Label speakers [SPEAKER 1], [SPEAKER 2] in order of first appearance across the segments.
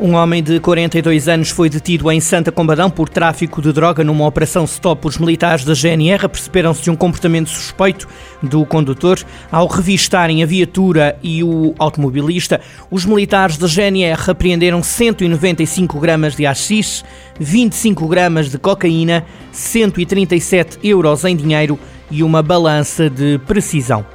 [SPEAKER 1] Um homem de 42 anos foi detido em Santa Combadão por tráfico de droga numa operação stop. Os militares da GNR aperceberam-se de um comportamento suspeito do condutor. Ao revistarem a viatura e o automobilista, os militares da GNR apreenderam 195 gramas de AX, 25 gramas de cocaína, 137 euros em dinheiro e uma balança de precisão.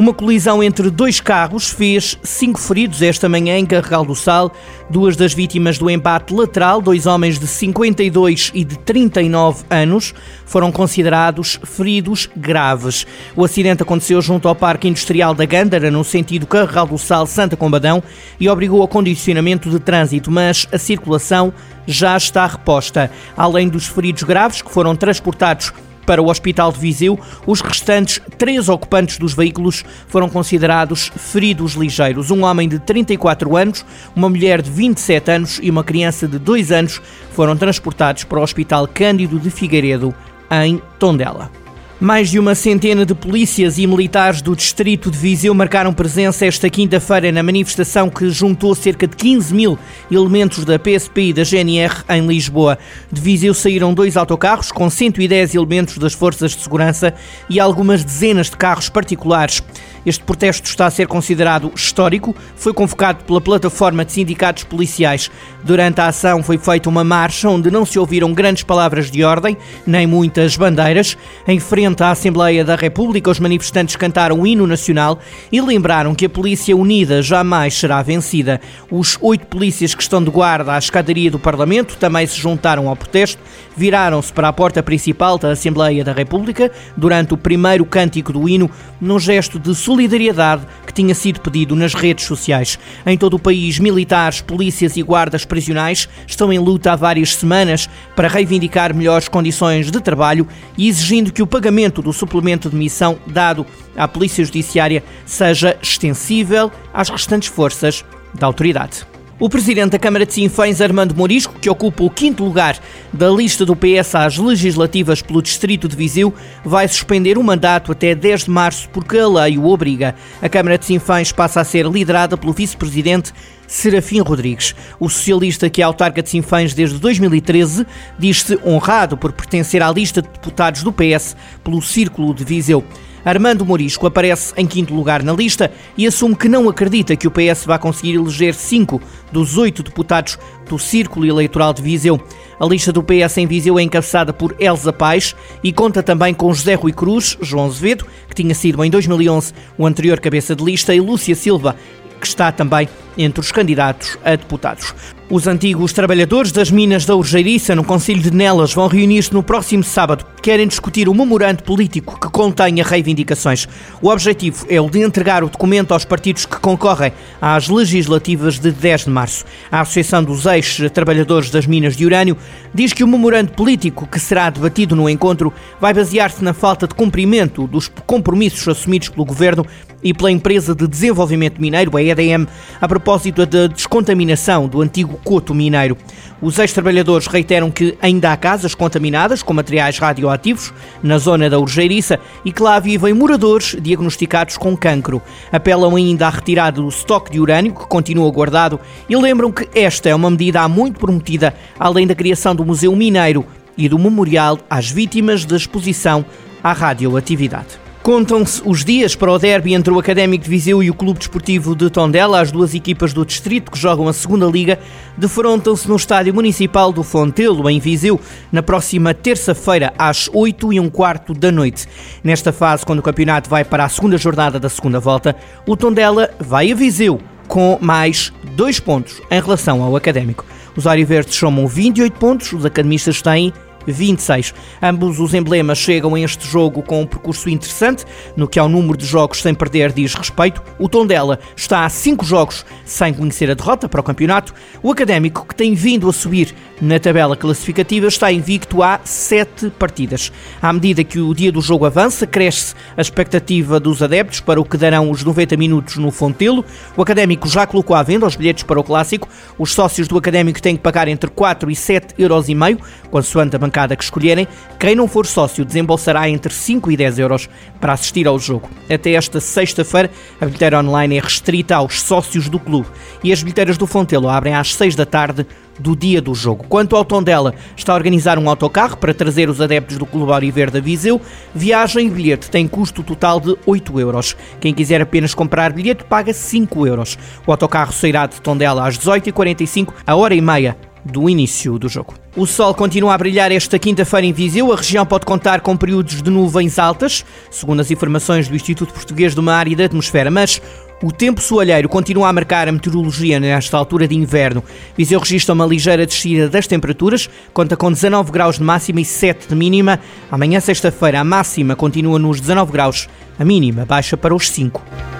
[SPEAKER 1] Uma colisão entre dois carros fez cinco feridos esta manhã em Carregal do Sal. Duas das vítimas do embate lateral, dois homens de 52 e de 39 anos, foram considerados feridos graves. O acidente aconteceu junto ao Parque Industrial da Gândara, no sentido Carregal do Sal-Santa Combadão, e obrigou ao condicionamento de trânsito, mas a circulação já está reposta. Além dos feridos graves que foram transportados para o Hospital de Viseu, os restantes três ocupantes dos veículos foram considerados feridos ligeiros. Um homem de 34 anos, uma mulher de 27 anos e uma criança de 2 anos foram transportados para o Hospital Cândido de Figueiredo, em Tondela. Mais de uma centena de polícias e militares do distrito de Viseu marcaram presença esta quinta-feira na manifestação que juntou cerca de 15 mil elementos da PSP e da GNR em Lisboa. De Viseu saíram dois autocarros com 110 elementos das forças de segurança e algumas dezenas de carros particulares. Este protesto está a ser considerado histórico, foi convocado pela plataforma de sindicatos policiais. Durante a ação foi feita uma marcha onde não se ouviram grandes palavras de ordem, nem muitas bandeiras. Em frente à Assembleia da República, os manifestantes cantaram o hino nacional e lembraram que a Polícia Unida jamais será vencida. Os oito polícias que estão de guarda à escadaria do Parlamento também se juntaram ao protesto, viraram-se para a porta principal da Assembleia da República durante o primeiro cântico do hino, num gesto de solidariedade tinha sido pedido nas redes sociais. Em todo o país, militares, polícias e guardas prisionais estão em luta há várias semanas para reivindicar melhores condições de trabalho e exigindo que o pagamento do suplemento de missão dado à Polícia Judiciária seja extensível às restantes forças da autoridade. O presidente da Câmara de Sinfãs, Armando Morisco, que ocupa o quinto lugar da lista do PS às legislativas pelo Distrito de Viseu, vai suspender o mandato até 10 de março porque a lei o obriga. A Câmara de Sinfãs passa a ser liderada pelo vice-presidente Serafim Rodrigues. O socialista que é autarca de Sinfãs desde 2013 diz-se honrado por pertencer à lista de deputados do PS pelo Círculo de Viseu. Armando Morisco aparece em quinto lugar na lista e assume que não acredita que o PS vá conseguir eleger cinco dos oito deputados do Círculo Eleitoral de Viseu. A lista do PS em Viseu é encabeçada por Elza Paz e conta também com José Rui Cruz, João Azevedo, que tinha sido em 2011 o anterior cabeça de lista, e Lúcia Silva, que está também entre os candidatos a deputados. Os antigos trabalhadores das minas da Urgeiriça, no Conselho de Nelas, vão reunir-se no próximo sábado. Querem discutir o memorando político que contenha reivindicações. O objetivo é o de entregar o documento aos partidos que concorrem às legislativas de 10 de março. A Associação dos Ex-Trabalhadores das Minas de Urânio diz que o memorando político que será debatido no encontro vai basear-se na falta de cumprimento dos compromissos assumidos pelo Governo e pela Empresa de Desenvolvimento Mineiro, a EDM, a propósito da descontaminação do antigo coto mineiro. Os ex-trabalhadores reiteram que ainda há casas contaminadas com materiais radioativos na zona da Urgeiriça e que lá vivem moradores diagnosticados com cancro. Apelam ainda à retirada do estoque de urânio que continua guardado e lembram que esta é uma medida há muito prometida, além da criação do Museu Mineiro e do Memorial às Vítimas da Exposição à Radioatividade. Contam-se os dias para o derby entre o Académico de Viseu e o Clube Desportivo de Tondela. As duas equipas do distrito que jogam a segunda liga defrontam-se no Estádio Municipal do Fontelo, em Viseu, na próxima terça-feira, às 8 e um quarto da noite. Nesta fase, quando o campeonato vai para a segunda jornada da segunda volta, o Tondela vai a Viseu com mais dois pontos em relação ao Académico. Os Verdes somam 28 pontos, os academistas têm 26. Ambos os emblemas chegam a este jogo com um percurso interessante, no que ao número de jogos sem perder diz respeito. O Tondela está a 5 jogos sem conhecer a derrota para o campeonato. O Académico, que tem vindo a subir na tabela classificativa, está invicto há 7 partidas. À medida que o dia do jogo avança, cresce a expectativa dos adeptos para o que darão os 90 minutos no Fontelo. O Académico já colocou à venda os bilhetes para o Clássico. Os sócios do Académico têm que pagar entre 4 e 7 euros consoante a bancada que escolherem. Quem não for sócio desembolsará entre 5 e 10 euros para assistir ao jogo. Até esta sexta-feira, a bilheteira online é restrita aos sócios do clube e as bilheteiras do Fontelo abrem às 6 da tarde do dia do jogo. Quanto ao Tondela, está a organizar um autocarro para trazer os adeptos do Clube Auriverde a Viseu. Viagem e bilhete tem custo total de 8 euros. Quem quiser apenas comprar bilhete paga 5 euros. O autocarro sairá de Tondela às 18h45, a hora e meia do início do jogo. O sol continua a brilhar esta quinta-feira em Viseu. A região pode contar com períodos de nuvens altas, segundo as informações do Instituto Português do Mar e da Atmosfera, mas o tempo soalheiro continua a marcar a meteorologia nesta altura de inverno. Viseu registra uma ligeira descida das temperaturas, conta com 19 graus de máxima e 7 de mínima. Amanhã, sexta-feira, a máxima continua nos 19 graus, a mínima baixa para os 5.